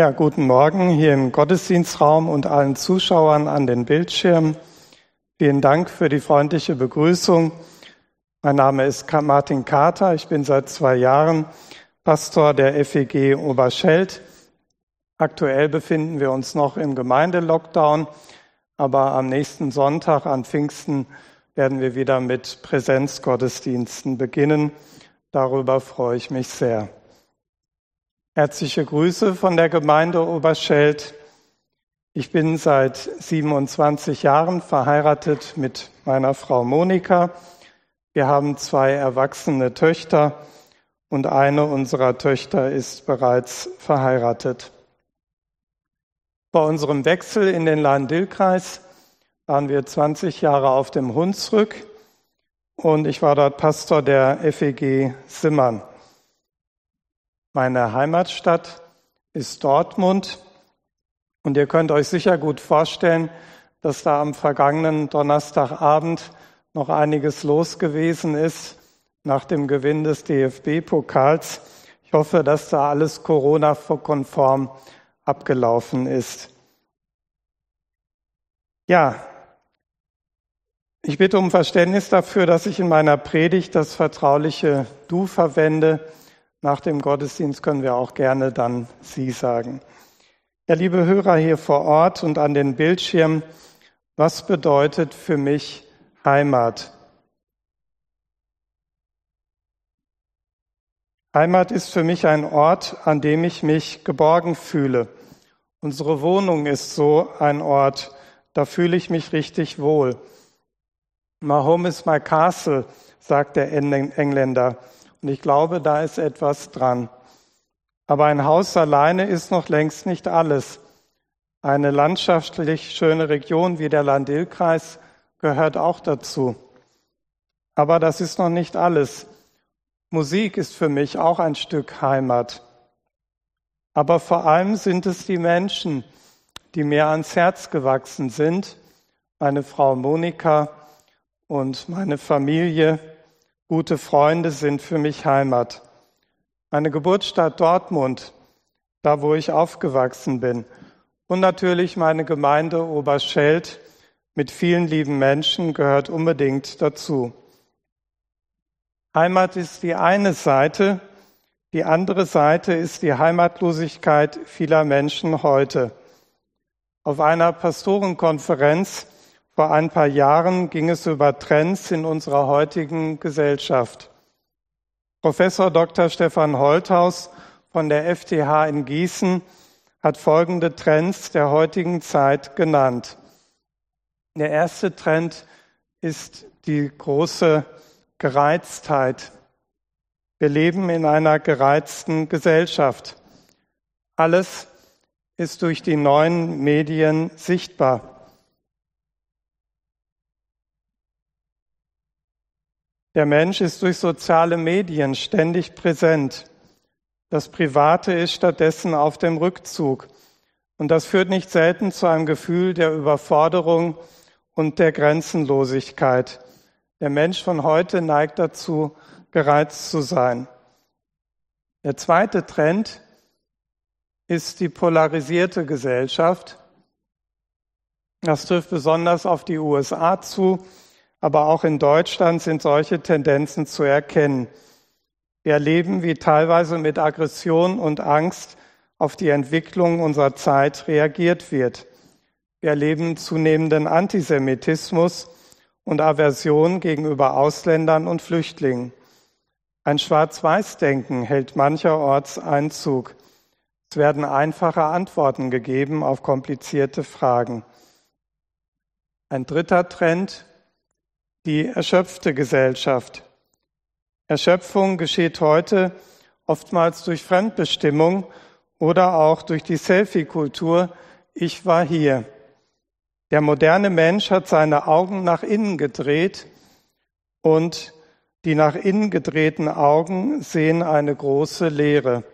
Ja, guten Morgen hier im Gottesdienstraum und allen Zuschauern an den Bildschirmen. Vielen Dank für die freundliche Begrüßung. Mein Name ist Martin Kater. Ich bin seit zwei Jahren Pastor der FEG Oberscheld. Aktuell befinden wir uns noch im Gemeindelockdown, aber am nächsten Sonntag an Pfingsten werden wir wieder mit Präsenzgottesdiensten beginnen. Darüber freue ich mich sehr. Herzliche Grüße von der Gemeinde Oberscheld. Ich bin seit 27 Jahren verheiratet mit meiner Frau Monika. Wir haben zwei erwachsene Töchter und eine unserer Töchter ist bereits verheiratet. Bei unserem Wechsel in den Lahn-Dill-Kreis waren wir 20 Jahre auf dem Hunsrück und ich war dort Pastor der FEG Simmern. Meine Heimatstadt ist Dortmund und ihr könnt euch sicher gut vorstellen, dass da am vergangenen Donnerstagabend noch einiges los gewesen ist nach dem Gewinn des DFB-Pokals. Ich hoffe, dass da alles Corona-konform abgelaufen ist. Ja, ich bitte um Verständnis dafür, dass ich in meiner Predigt das vertrauliche Du verwende. Nach dem Gottesdienst können wir auch gerne dann Sie sagen. Ja, liebe Hörer hier vor Ort und an den Bildschirmen, was bedeutet für mich Heimat? Heimat ist für mich ein Ort, an dem ich mich geborgen fühle. Unsere Wohnung ist so ein Ort, da fühle ich mich richtig wohl. My home is my castle, sagt der Engländer. Und ich glaube, da ist etwas dran. Aber ein Haus alleine ist noch längst nicht alles. Eine landschaftlich schöne Region wie der Landil-Kreis gehört auch dazu. Aber das ist noch nicht alles. Musik ist für mich auch ein Stück Heimat. Aber vor allem sind es die Menschen, die mir ans Herz gewachsen sind. Meine Frau Monika und meine Familie, Gute Freunde sind für mich Heimat. Meine Geburtsstadt Dortmund, da wo ich aufgewachsen bin. Und natürlich meine Gemeinde Oberscheld mit vielen lieben Menschen gehört unbedingt dazu. Heimat ist die eine Seite, die andere Seite ist die Heimatlosigkeit vieler Menschen heute. Auf einer Pastorenkonferenz vor ein paar Jahren ging es über Trends in unserer heutigen Gesellschaft. Professor Dr. Stefan Holthaus von der FTH in Gießen hat folgende Trends der heutigen Zeit genannt. Der erste Trend ist die große Gereiztheit. Wir leben in einer gereizten Gesellschaft. Alles ist durch die neuen Medien sichtbar. Der Mensch ist durch soziale Medien ständig präsent. Das Private ist stattdessen auf dem Rückzug. Und das führt nicht selten zu einem Gefühl der Überforderung und der Grenzenlosigkeit. Der Mensch von heute neigt dazu, gereizt zu sein. Der zweite Trend ist die polarisierte Gesellschaft. Das trifft besonders auf die USA zu aber auch in Deutschland sind solche Tendenzen zu erkennen. Wir erleben, wie teilweise mit Aggression und Angst auf die Entwicklung unserer Zeit reagiert wird. Wir erleben zunehmenden Antisemitismus und Aversion gegenüber Ausländern und Flüchtlingen. Ein Schwarz-Weiß-Denken hält mancherorts Einzug. Es werden einfache Antworten gegeben auf komplizierte Fragen. Ein dritter Trend die erschöpfte Gesellschaft. Erschöpfung geschieht heute oftmals durch Fremdbestimmung oder auch durch die Selfie-Kultur. Ich war hier. Der moderne Mensch hat seine Augen nach innen gedreht und die nach innen gedrehten Augen sehen eine große Leere.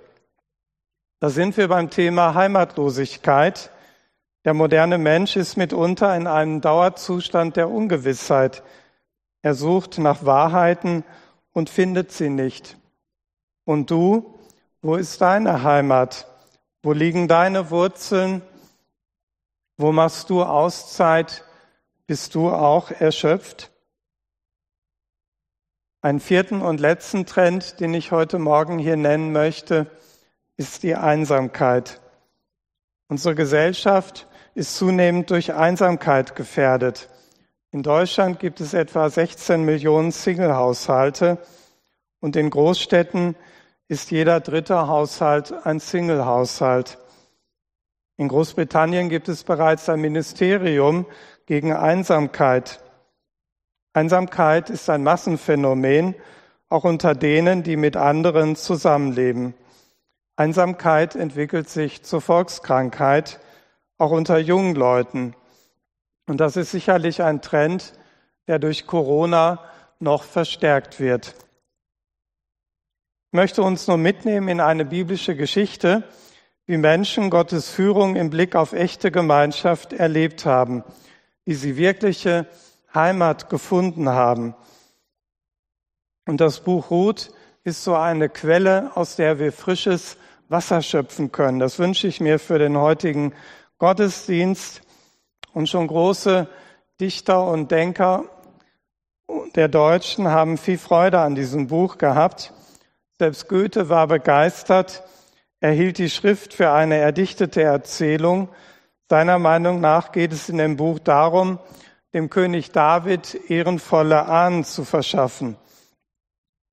Da sind wir beim Thema Heimatlosigkeit. Der moderne Mensch ist mitunter in einem Dauerzustand der Ungewissheit. Er sucht nach Wahrheiten und findet sie nicht. Und du, wo ist deine Heimat? Wo liegen deine Wurzeln? Wo machst du Auszeit? Bist du auch erschöpft? Einen vierten und letzten Trend, den ich heute Morgen hier nennen möchte, ist die Einsamkeit. Unsere Gesellschaft ist zunehmend durch Einsamkeit gefährdet. In Deutschland gibt es etwa 16 Millionen Single-Haushalte und in Großstädten ist jeder dritte Haushalt ein Single-Haushalt. In Großbritannien gibt es bereits ein Ministerium gegen Einsamkeit. Einsamkeit ist ein Massenphänomen, auch unter denen, die mit anderen zusammenleben. Einsamkeit entwickelt sich zur Volkskrankheit, auch unter jungen Leuten. Und das ist sicherlich ein Trend, der durch Corona noch verstärkt wird. Ich möchte uns nur mitnehmen in eine biblische Geschichte, wie Menschen Gottes Führung im Blick auf echte Gemeinschaft erlebt haben, wie sie wirkliche Heimat gefunden haben. Und das Buch Ruth ist so eine Quelle, aus der wir frisches Wasser schöpfen können. Das wünsche ich mir für den heutigen Gottesdienst. Und schon große Dichter und Denker der Deutschen haben viel Freude an diesem Buch gehabt. Selbst Goethe war begeistert. Er hielt die Schrift für eine erdichtete Erzählung. Seiner Meinung nach geht es in dem Buch darum, dem König David ehrenvolle Ahnen zu verschaffen.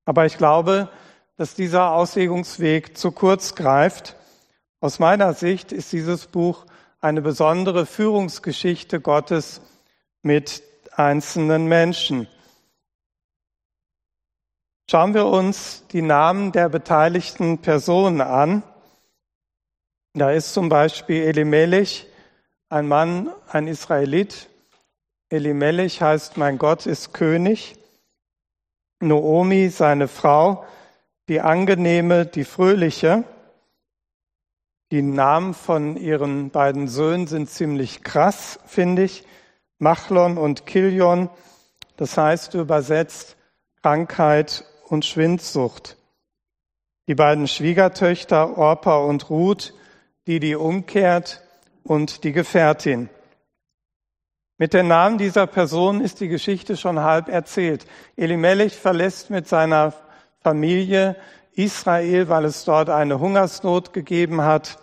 Aber ich glaube, dass dieser Auslegungsweg zu kurz greift. Aus meiner Sicht ist dieses Buch eine besondere Führungsgeschichte Gottes mit einzelnen Menschen. Schauen wir uns die Namen der beteiligten Personen an. Da ist zum Beispiel Elimelech, ein Mann, ein Israelit, Elimelech heißt, mein Gott ist König. Noomi, seine Frau, die angenehme, die fröhliche. Die Namen von ihren beiden Söhnen sind ziemlich krass, finde ich. Machlon und Kilion, das heißt übersetzt Krankheit und Schwindsucht. Die beiden Schwiegertöchter Orpa und Ruth, die die umkehrt und die Gefährtin. Mit den Namen dieser Person ist die Geschichte schon halb erzählt. Elimelech verlässt mit seiner Familie Israel, weil es dort eine Hungersnot gegeben hat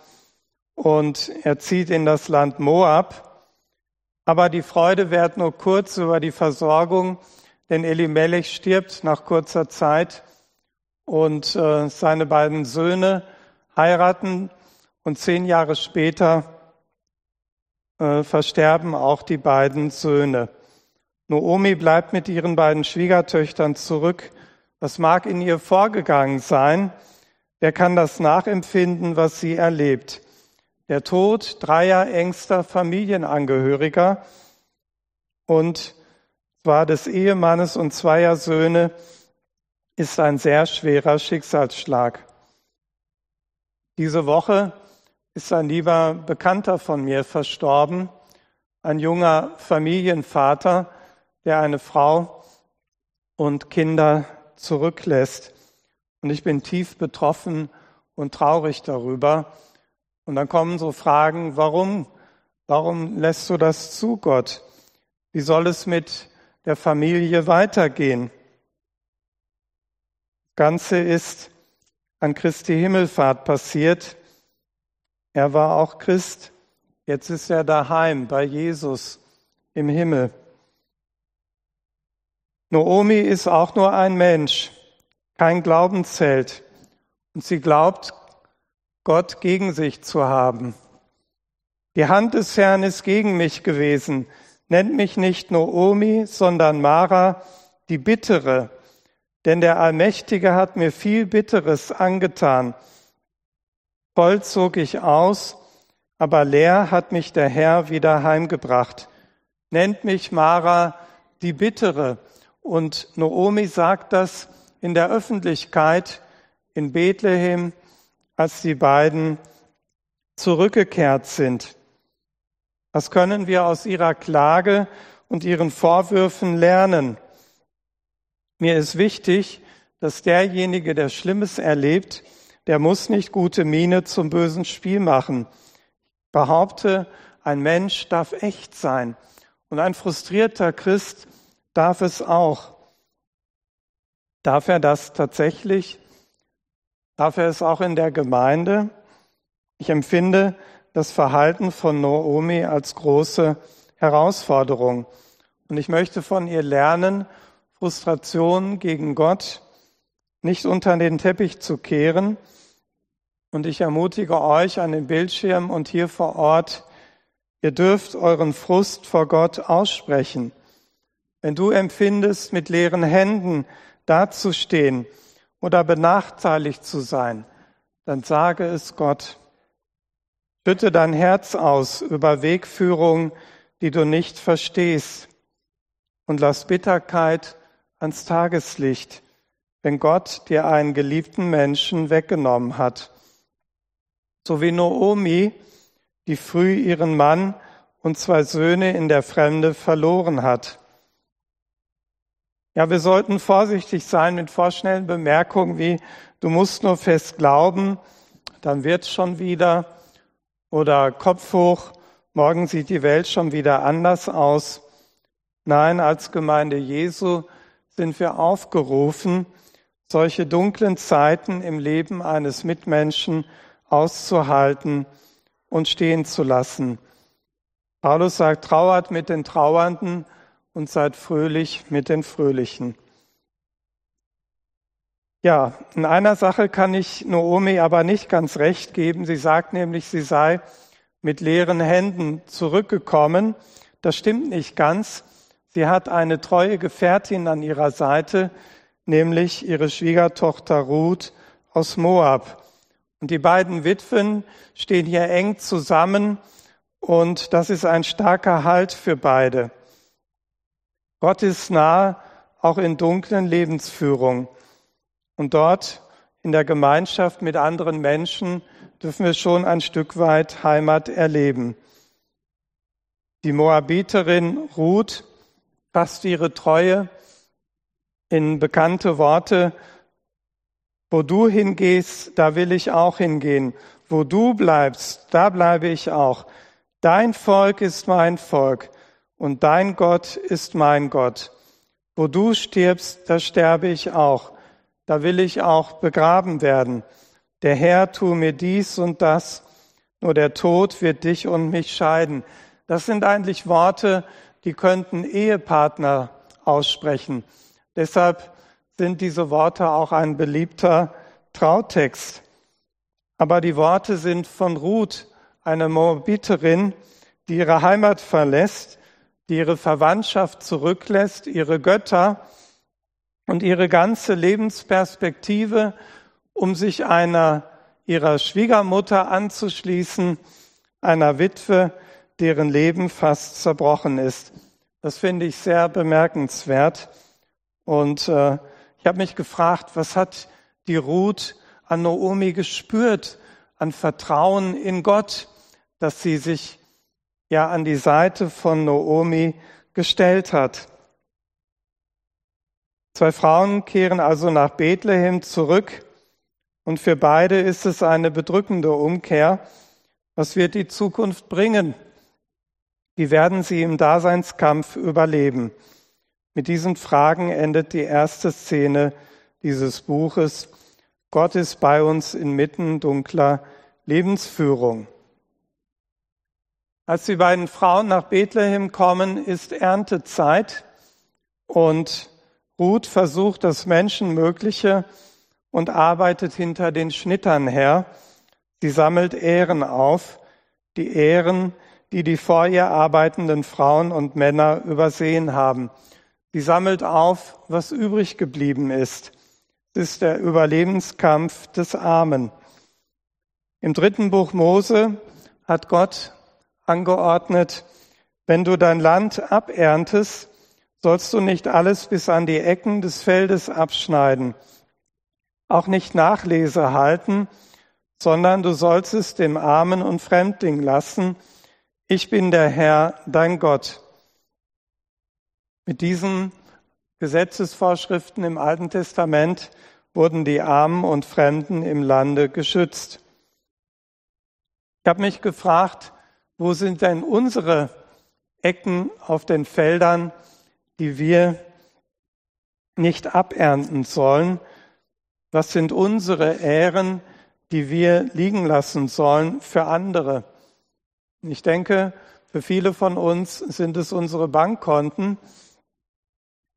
und er zieht in das Land Moab. Aber die Freude währt nur kurz über die Versorgung, denn Elimelech stirbt nach kurzer Zeit und äh, seine beiden Söhne heiraten und zehn Jahre später äh, versterben auch die beiden Söhne. Noomi bleibt mit ihren beiden Schwiegertöchtern zurück. Was mag in ihr vorgegangen sein? Wer kann das nachempfinden, was sie erlebt? Der Tod dreier engster Familienangehöriger und zwar des Ehemannes und zweier Söhne ist ein sehr schwerer Schicksalsschlag. Diese Woche ist ein lieber Bekannter von mir verstorben, ein junger Familienvater, der eine Frau und Kinder zurücklässt. Und ich bin tief betroffen und traurig darüber. Und dann kommen so Fragen, warum? Warum lässt du das zu, Gott? Wie soll es mit der Familie weitergehen? Das Ganze ist an Christi Himmelfahrt passiert. Er war auch Christ. Jetzt ist er daheim bei Jesus im Himmel. Noomi ist auch nur ein Mensch, kein Glaubensheld. Und sie glaubt, Gott gegen sich zu haben. Die Hand des Herrn ist gegen mich gewesen. Nennt mich nicht Noomi, sondern Mara, die Bittere. Denn der Allmächtige hat mir viel Bitteres angetan. Voll zog ich aus, aber leer hat mich der Herr wieder heimgebracht. Nennt mich Mara die Bittere. Und Noomi sagt das in der Öffentlichkeit in Bethlehem, als die beiden zurückgekehrt sind. Was können wir aus ihrer Klage und ihren Vorwürfen lernen? Mir ist wichtig, dass derjenige, der Schlimmes erlebt, der muss nicht gute Miene zum bösen Spiel machen. Ich behaupte, ein Mensch darf echt sein und ein frustrierter Christ darf es auch. Darf er das tatsächlich? Darf er es auch in der Gemeinde? Ich empfinde das Verhalten von Naomi als große Herausforderung. Und ich möchte von ihr lernen, Frustration gegen Gott nicht unter den Teppich zu kehren. Und ich ermutige euch an den Bildschirm und hier vor Ort, ihr dürft euren Frust vor Gott aussprechen. Wenn du empfindest, mit leeren Händen dazustehen oder benachteiligt zu sein, dann sage es Gott. Schütte dein Herz aus über Wegführung, die du nicht verstehst, und lass Bitterkeit ans Tageslicht wenn Gott dir einen geliebten Menschen weggenommen hat. So wie Noomi, die früh ihren Mann und zwei Söhne in der Fremde verloren hat. Ja, wir sollten vorsichtig sein mit vorschnellen Bemerkungen wie, du musst nur fest glauben, dann wird's schon wieder, oder Kopf hoch, morgen sieht die Welt schon wieder anders aus. Nein, als Gemeinde Jesu sind wir aufgerufen, solche dunklen Zeiten im Leben eines Mitmenschen auszuhalten und stehen zu lassen. Paulus sagt, trauert mit den Trauernden und seid fröhlich mit den Fröhlichen. Ja, in einer Sache kann ich Noomi aber nicht ganz recht geben. Sie sagt nämlich, sie sei mit leeren Händen zurückgekommen. Das stimmt nicht ganz. Sie hat eine treue Gefährtin an ihrer Seite, nämlich ihre Schwiegertochter Ruth aus Moab. Und die beiden Witwen stehen hier eng zusammen und das ist ein starker Halt für beide. Gott ist nah, auch in dunklen Lebensführung. Und dort in der Gemeinschaft mit anderen Menschen dürfen wir schon ein Stück weit Heimat erleben. Die Moabiterin Ruth fasst ihre Treue in bekannte Worte, wo du hingehst, da will ich auch hingehen. Wo du bleibst, da bleibe ich auch. Dein Volk ist mein Volk und dein Gott ist mein Gott. Wo du stirbst, da sterbe ich auch. Da will ich auch begraben werden. Der Herr tu mir dies und das, nur der Tod wird dich und mich scheiden. Das sind eigentlich Worte, die könnten Ehepartner aussprechen. Deshalb sind diese Worte auch ein beliebter Trautext. Aber die Worte sind von Ruth, einer Moabiterin, die ihre Heimat verlässt, die ihre Verwandtschaft zurücklässt, ihre Götter und ihre ganze Lebensperspektive, um sich einer ihrer Schwiegermutter anzuschließen, einer Witwe, deren Leben fast zerbrochen ist. Das finde ich sehr bemerkenswert. Und äh, ich habe mich gefragt, was hat die Ruth an Naomi gespürt, an Vertrauen in Gott, dass sie sich ja an die Seite von Naomi gestellt hat. Zwei Frauen kehren also nach Bethlehem zurück und für beide ist es eine bedrückende Umkehr. Was wird die Zukunft bringen? Wie werden sie im Daseinskampf überleben? Mit diesen Fragen endet die erste Szene dieses Buches. Gott ist bei uns inmitten dunkler Lebensführung. Als die beiden Frauen nach Bethlehem kommen, ist Erntezeit und Ruth versucht das Menschenmögliche und arbeitet hinter den Schnittern her. Sie sammelt Ehren auf, die Ehren, die die vor ihr arbeitenden Frauen und Männer übersehen haben. Sie sammelt auf, was übrig geblieben ist. Es ist der Überlebenskampf des Armen. Im dritten Buch Mose hat Gott angeordnet, wenn du dein Land aberntest, sollst du nicht alles bis an die Ecken des Feldes abschneiden, auch nicht Nachlese halten, sondern du sollst es dem Armen und Fremdling lassen. Ich bin der Herr, dein Gott. Mit diesen Gesetzesvorschriften im Alten Testament wurden die Armen und Fremden im Lande geschützt. Ich habe mich gefragt, wo sind denn unsere Ecken auf den Feldern, die wir nicht abernten sollen? Was sind unsere Ähren, die wir liegen lassen sollen für andere? Ich denke, für viele von uns sind es unsere Bankkonten,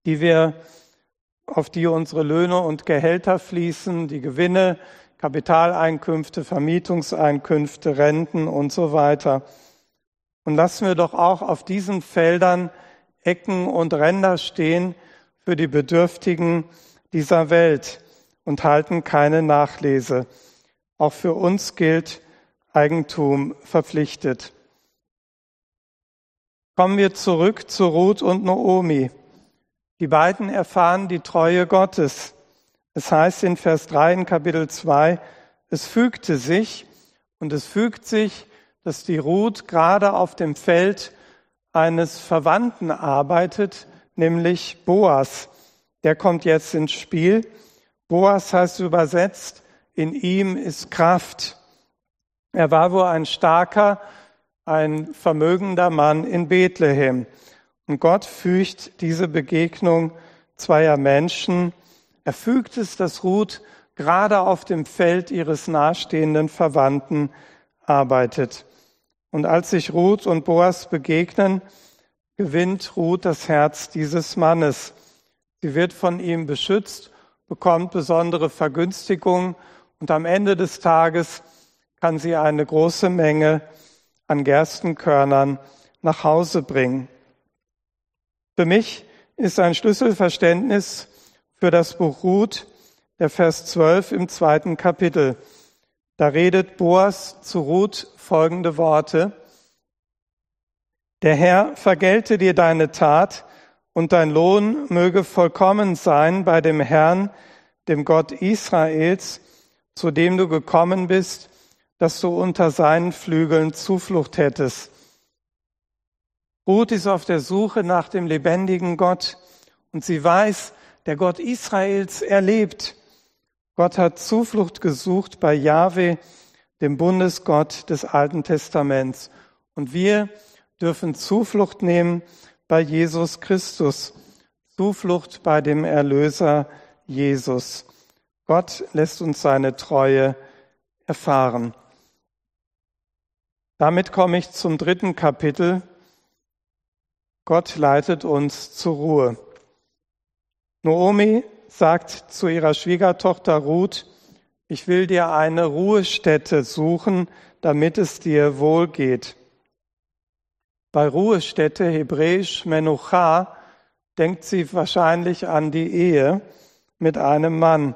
die wir, auf die unsere Löhne und Gehälter fließen, die Gewinne, Kapitaleinkünfte, Vermietungseinkünfte, Renten und so weiter. Und lassen wir doch auch auf diesen Feldern Ecken und Ränder stehen für die Bedürftigen dieser Welt und halten keine Nachlese. Auch für uns gilt Eigentum verpflichtet. Kommen wir zurück zu Ruth und Noomi. Die beiden erfahren die Treue Gottes. Es heißt in Vers 3 in Kapitel 2, es fügte sich und es fügt sich, dass die Ruth gerade auf dem Feld eines Verwandten arbeitet, nämlich Boas. Der kommt jetzt ins Spiel. Boas heißt übersetzt, in ihm ist Kraft. Er war wohl ein starker, ein vermögender Mann in Bethlehem. Und Gott fügt diese Begegnung zweier Menschen er fügt es, dass Ruth gerade auf dem Feld ihres nahestehenden Verwandten arbeitet. Und als sich Ruth und Boas begegnen, gewinnt Ruth das Herz dieses Mannes. Sie wird von ihm beschützt, bekommt besondere Vergünstigung und am Ende des Tages kann sie eine große Menge an Gerstenkörnern nach Hause bringen. Für mich ist ein Schlüsselverständnis für das Buch Ruth, der Vers 12 im zweiten Kapitel. Da redet Boas zu Ruth folgende Worte. Der Herr vergelte dir deine Tat und dein Lohn möge vollkommen sein bei dem Herrn, dem Gott Israels, zu dem du gekommen bist, dass du unter seinen Flügeln Zuflucht hättest. Ruth ist auf der Suche nach dem lebendigen Gott und sie weiß, der Gott Israels, erlebt. Gott hat Zuflucht gesucht bei Jahwe, dem Bundesgott des Alten Testaments. Und wir dürfen Zuflucht nehmen bei Jesus Christus, Zuflucht bei dem Erlöser Jesus. Gott lässt uns seine Treue erfahren. Damit komme ich zum dritten Kapitel. Gott leitet uns zur Ruhe. Noomi sagt zu ihrer Schwiegertochter Ruth, ich will dir eine Ruhestätte suchen, damit es dir wohl geht. Bei Ruhestätte, hebräisch Menucha, denkt sie wahrscheinlich an die Ehe mit einem Mann.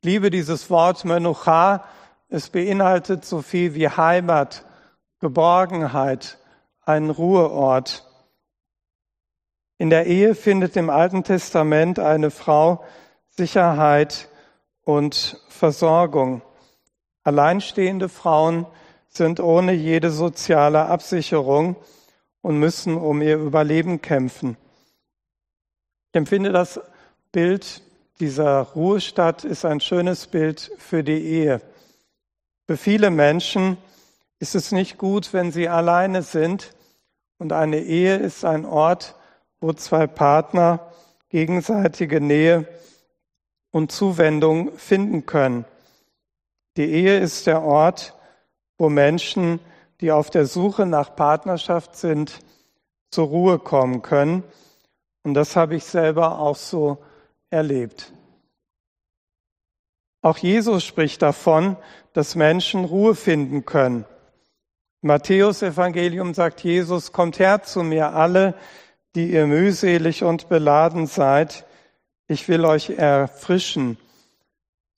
Ich liebe dieses Wort Menucha. Es beinhaltet so viel wie Heimat, Geborgenheit, ein Ruheort. In der Ehe findet im Alten Testament eine Frau Sicherheit und Versorgung. Alleinstehende Frauen sind ohne jede soziale Absicherung und müssen um ihr Überleben kämpfen. Ich empfinde das Bild dieser Ruhestadt ist ein schönes Bild für die Ehe. Für viele Menschen ist es nicht gut, wenn sie alleine sind und eine Ehe ist ein Ort, wo zwei Partner gegenseitige Nähe und Zuwendung finden können. Die Ehe ist der Ort, wo Menschen, die auf der Suche nach Partnerschaft sind, zur Ruhe kommen können. Und das habe ich selber auch so erlebt. Auch Jesus spricht davon, dass Menschen Ruhe finden können. Matthäus Evangelium sagt Jesus, kommt her zu mir alle, die ihr mühselig und beladen seid, ich will euch erfrischen,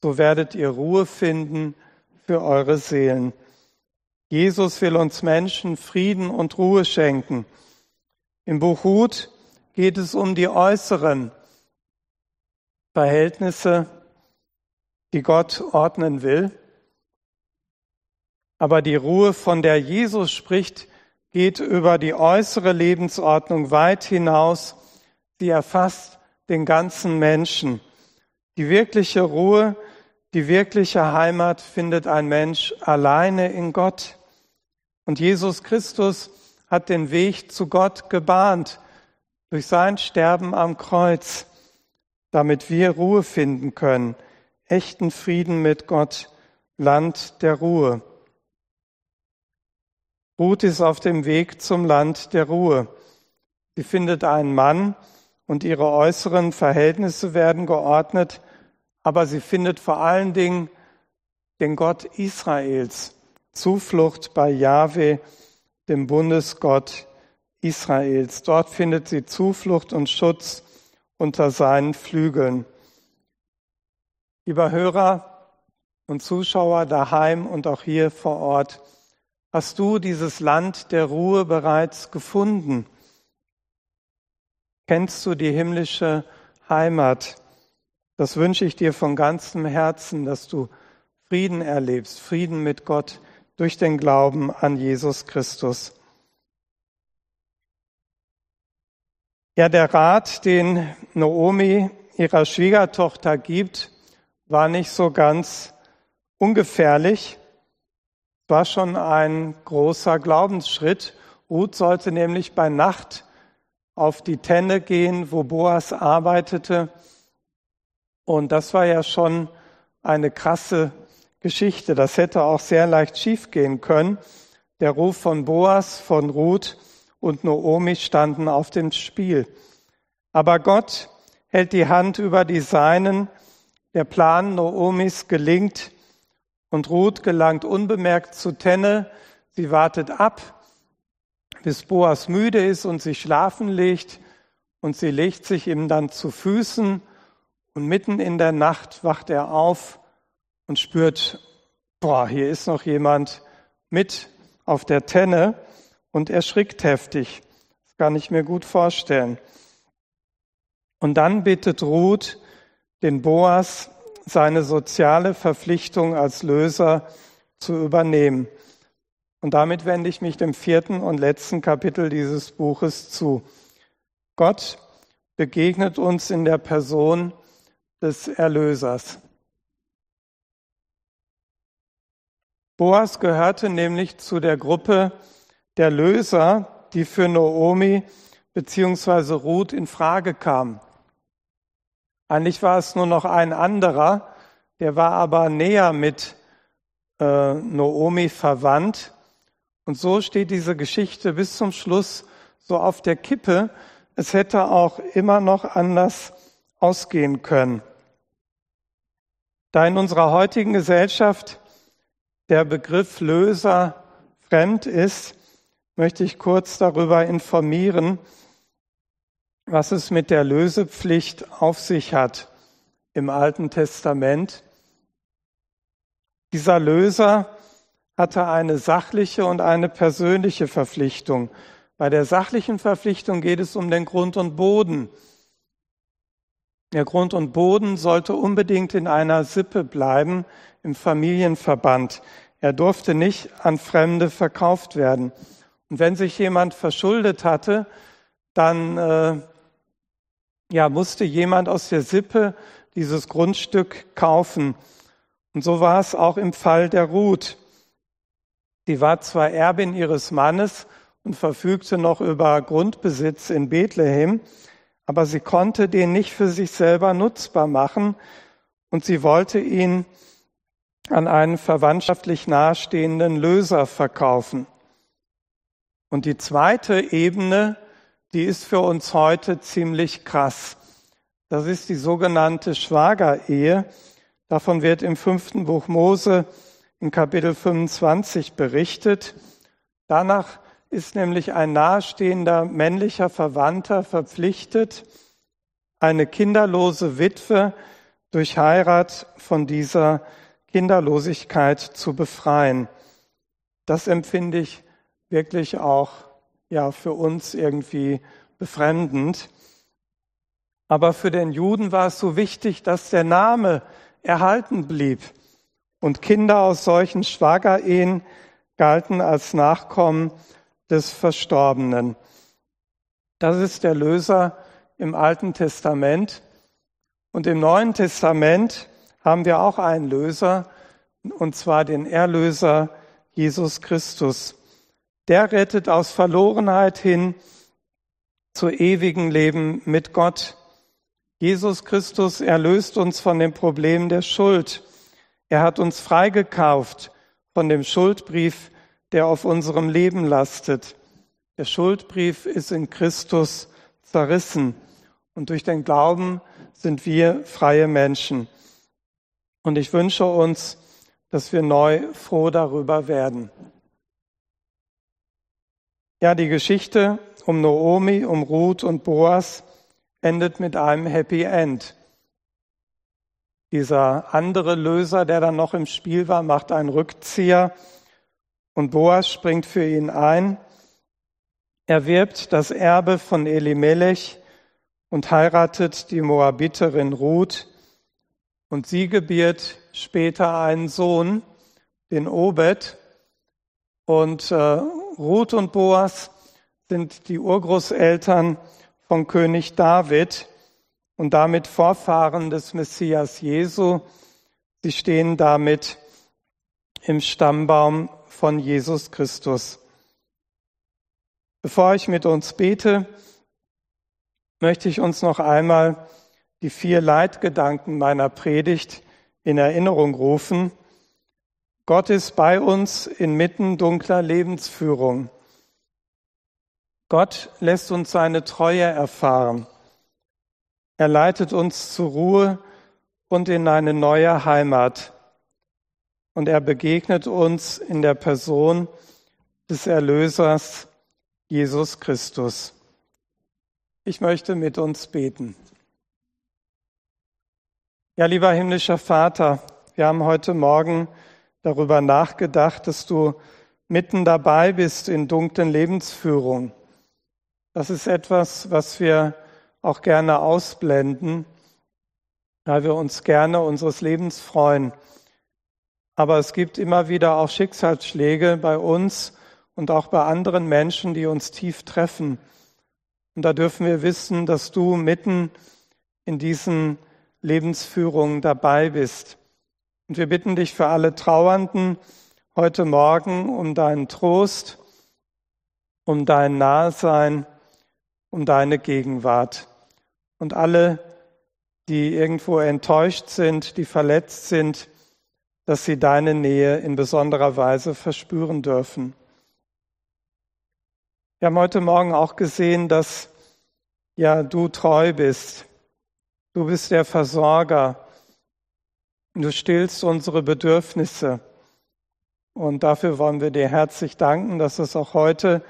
so werdet ihr Ruhe finden für eure Seelen. Jesus will uns Menschen Frieden und Ruhe schenken. Im Buch Hut geht es um die äußeren Verhältnisse, die Gott ordnen will. Aber die Ruhe, von der Jesus spricht, geht über die äußere Lebensordnung weit hinaus. Sie erfasst den ganzen Menschen. Die wirkliche Ruhe, die wirkliche Heimat findet ein Mensch alleine in Gott. Und Jesus Christus hat den Weg zu Gott gebahnt durch sein Sterben am Kreuz, damit wir Ruhe finden können, echten Frieden mit Gott, Land der Ruhe. Ruth ist auf dem Weg zum Land der Ruhe. Sie findet einen Mann und ihre äußeren Verhältnisse werden geordnet, aber sie findet vor allen Dingen den Gott Israels, Zuflucht bei Jahwe, dem Bundesgott Israels. Dort findet sie Zuflucht und Schutz unter seinen Flügeln. Lieber Hörer und Zuschauer daheim und auch hier vor Ort, Hast du dieses Land der Ruhe bereits gefunden? Kennst du die himmlische Heimat? Das wünsche ich dir von ganzem Herzen, dass du Frieden erlebst, Frieden mit Gott durch den Glauben an Jesus Christus. Ja, der Rat, den Naomi ihrer Schwiegertochter gibt, war nicht so ganz ungefährlich war schon ein großer Glaubensschritt. Ruth sollte nämlich bei Nacht auf die Tenne gehen, wo Boas arbeitete. Und das war ja schon eine krasse Geschichte. Das hätte auch sehr leicht schiefgehen können. Der Ruf von Boas, von Ruth und Noomi standen auf dem Spiel. Aber Gott hält die Hand über die Seinen. Der Plan Noomis gelingt und Ruth gelangt unbemerkt zu Tenne. Sie wartet ab, bis Boas müde ist und sich schlafen legt. Und sie legt sich ihm dann zu Füßen. Und mitten in der Nacht wacht er auf und spürt, boah, hier ist noch jemand mit auf der Tenne. Und er schrickt heftig. Das kann ich mir gut vorstellen. Und dann bittet Ruth den Boas, seine soziale Verpflichtung als Löser zu übernehmen. Und damit wende ich mich dem vierten und letzten Kapitel dieses Buches zu. Gott begegnet uns in der Person des Erlösers. Boas gehörte nämlich zu der Gruppe der Löser, die für Noomi bzw. Ruth in Frage kam. Eigentlich war es nur noch ein anderer, der war aber näher mit äh, Noomi verwandt. Und so steht diese Geschichte bis zum Schluss so auf der Kippe. Es hätte auch immer noch anders ausgehen können. Da in unserer heutigen Gesellschaft der Begriff Löser fremd ist, möchte ich kurz darüber informieren, was es mit der Lösepflicht auf sich hat im Alten Testament. Dieser Löser hatte eine sachliche und eine persönliche Verpflichtung. Bei der sachlichen Verpflichtung geht es um den Grund und Boden. Der Grund und Boden sollte unbedingt in einer Sippe bleiben, im Familienverband. Er durfte nicht an Fremde verkauft werden. Und wenn sich jemand verschuldet hatte, dann äh, ja, musste jemand aus der Sippe dieses Grundstück kaufen. Und so war es auch im Fall der Ruth. Sie war zwar Erbin ihres Mannes und verfügte noch über Grundbesitz in Bethlehem, aber sie konnte den nicht für sich selber nutzbar machen und sie wollte ihn an einen verwandtschaftlich nahestehenden Löser verkaufen. Und die zweite Ebene die ist für uns heute ziemlich krass. Das ist die sogenannte Schwagerehe. Davon wird im fünften Buch Mose in Kapitel 25 berichtet. Danach ist nämlich ein nahestehender männlicher Verwandter verpflichtet, eine kinderlose Witwe durch Heirat von dieser Kinderlosigkeit zu befreien. Das empfinde ich wirklich auch ja für uns irgendwie befremdend. Aber für den Juden war es so wichtig, dass der Name erhalten blieb. Und Kinder aus solchen Schwagerehen galten als Nachkommen des Verstorbenen. Das ist der Löser im Alten Testament. Und im Neuen Testament haben wir auch einen Löser, und zwar den Erlöser Jesus Christus. Der rettet aus Verlorenheit hin zu ewigen Leben mit Gott. Jesus Christus erlöst uns von dem Problem der Schuld. Er hat uns freigekauft von dem Schuldbrief, der auf unserem Leben lastet. Der Schuldbrief ist in Christus zerrissen und durch den Glauben sind wir freie Menschen. Und ich wünsche uns, dass wir neu froh darüber werden. Ja, die Geschichte um Noomi, um Ruth und Boas endet mit einem Happy End. Dieser andere Löser, der dann noch im Spiel war, macht einen Rückzieher und Boas springt für ihn ein. Er wirbt das Erbe von Elimelech und heiratet die Moabiterin Ruth und sie gebiert später einen Sohn, den Obed. Und äh, Ruth und Boas sind die Urgroßeltern von König David und damit Vorfahren des Messias Jesu. Sie stehen damit im Stammbaum von Jesus Christus. Bevor ich mit uns bete, möchte ich uns noch einmal die vier Leitgedanken meiner Predigt in Erinnerung rufen. Gott ist bei uns inmitten dunkler Lebensführung. Gott lässt uns seine Treue erfahren. Er leitet uns zur Ruhe und in eine neue Heimat. Und er begegnet uns in der Person des Erlösers Jesus Christus. Ich möchte mit uns beten. Ja, lieber himmlischer Vater, wir haben heute Morgen darüber nachgedacht, dass du mitten dabei bist in dunklen Lebensführungen. Das ist etwas, was wir auch gerne ausblenden, weil wir uns gerne unseres Lebens freuen. Aber es gibt immer wieder auch Schicksalsschläge bei uns und auch bei anderen Menschen, die uns tief treffen. Und da dürfen wir wissen, dass du mitten in diesen Lebensführung dabei bist. Und wir bitten dich für alle Trauernden heute Morgen um deinen Trost, um dein Nahesein, um deine Gegenwart. Und alle, die irgendwo enttäuscht sind, die verletzt sind, dass sie deine Nähe in besonderer Weise verspüren dürfen. Wir haben heute Morgen auch gesehen, dass ja du treu bist, Du bist der Versorger. Du stillst unsere Bedürfnisse. Und dafür wollen wir dir herzlich danken, dass es auch heute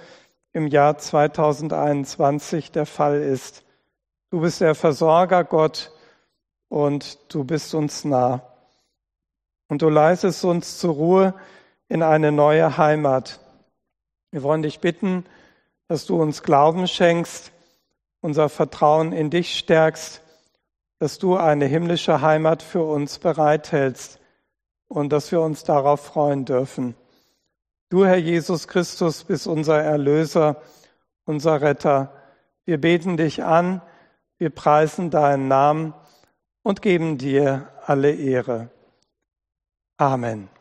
im Jahr 2021 der Fall ist. Du bist der Versorger, Gott, und du bist uns nah. Und du leistest uns zur Ruhe in eine neue Heimat. Wir wollen dich bitten, dass du uns Glauben schenkst, unser Vertrauen in dich stärkst dass du eine himmlische Heimat für uns bereithältst und dass wir uns darauf freuen dürfen. Du, Herr Jesus Christus, bist unser Erlöser, unser Retter. Wir beten dich an, wir preisen deinen Namen und geben dir alle Ehre. Amen.